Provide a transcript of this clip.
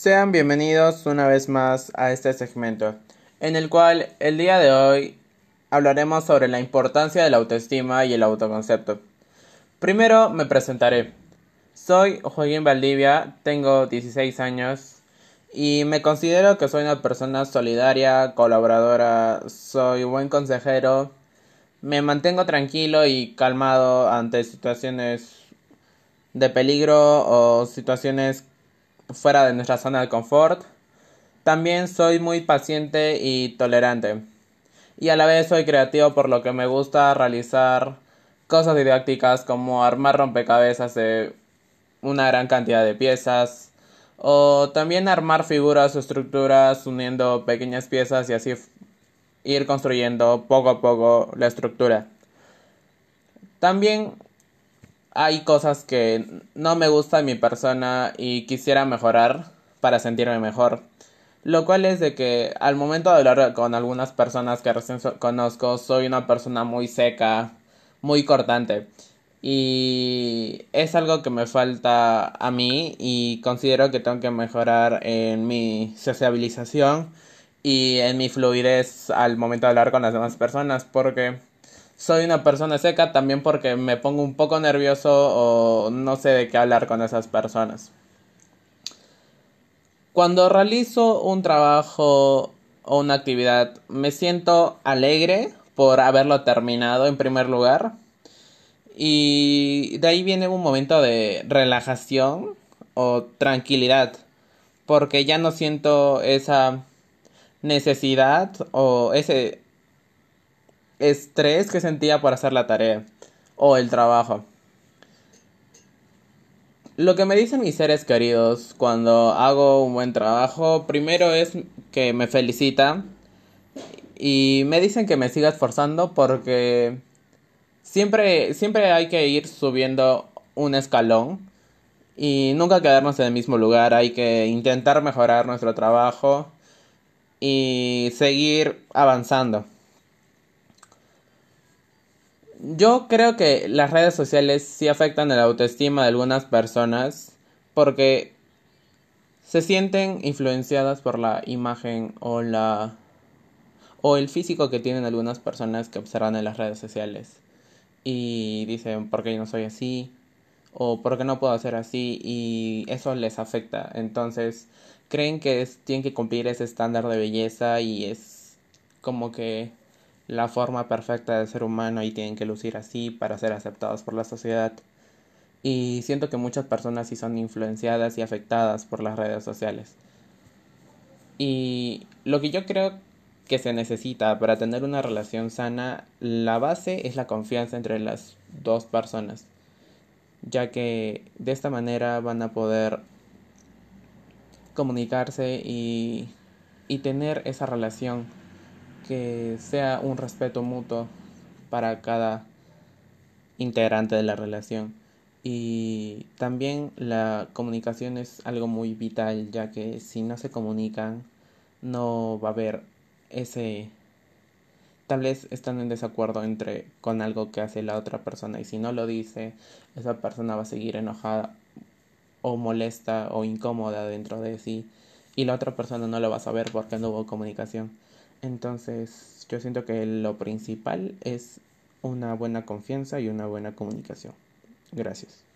Sean bienvenidos una vez más a este segmento, en el cual el día de hoy hablaremos sobre la importancia de la autoestima y el autoconcepto. Primero me presentaré. Soy Joaquín Valdivia, tengo 16 años y me considero que soy una persona solidaria, colaboradora, soy buen consejero, me mantengo tranquilo y calmado ante situaciones de peligro o situaciones fuera de nuestra zona de confort. También soy muy paciente y tolerante. Y a la vez soy creativo por lo que me gusta realizar cosas didácticas como armar rompecabezas de una gran cantidad de piezas o también armar figuras o estructuras uniendo pequeñas piezas y así ir construyendo poco a poco la estructura. También hay cosas que no me gusta en mi persona y quisiera mejorar para sentirme mejor. Lo cual es de que al momento de hablar con algunas personas que recién conozco soy una persona muy seca, muy cortante. Y es algo que me falta a mí y considero que tengo que mejorar en mi sociabilización y en mi fluidez al momento de hablar con las demás personas porque soy una persona seca también porque me pongo un poco nervioso o no sé de qué hablar con esas personas. Cuando realizo un trabajo o una actividad me siento alegre por haberlo terminado en primer lugar y de ahí viene un momento de relajación o tranquilidad, porque ya no siento esa necesidad o ese estrés que sentía por hacer la tarea o el trabajo. Lo que me dicen mis seres queridos cuando hago un buen trabajo, primero es que me felicitan y me dicen que me siga esforzando porque siempre, siempre hay que ir subiendo un escalón y nunca quedarnos en el mismo lugar. Hay que intentar mejorar nuestro trabajo y seguir avanzando. Yo creo que las redes sociales sí afectan la autoestima de algunas personas porque se sienten influenciadas por la imagen o la o el físico que tienen algunas personas que observan en las redes sociales y dicen por qué yo no soy así o por qué no puedo ser así y eso les afecta. Entonces creen que tienen que cumplir ese estándar de belleza y es como que la forma perfecta de ser humano y tienen que lucir así para ser aceptados por la sociedad. Y siento que muchas personas sí son influenciadas y afectadas por las redes sociales. Y lo que yo creo que se necesita para tener una relación sana, la base es la confianza entre las dos personas, ya que de esta manera van a poder comunicarse y, y tener esa relación que sea un respeto mutuo para cada integrante de la relación. Y también la comunicación es algo muy vital, ya que si no se comunican, no va a haber ese tal vez están en desacuerdo entre con algo que hace la otra persona. Y si no lo dice esa persona va a seguir enojada o molesta o incómoda dentro de sí. Y la otra persona no lo va a saber porque no hubo comunicación entonces yo siento que lo principal es una buena confianza y una buena comunicación. Gracias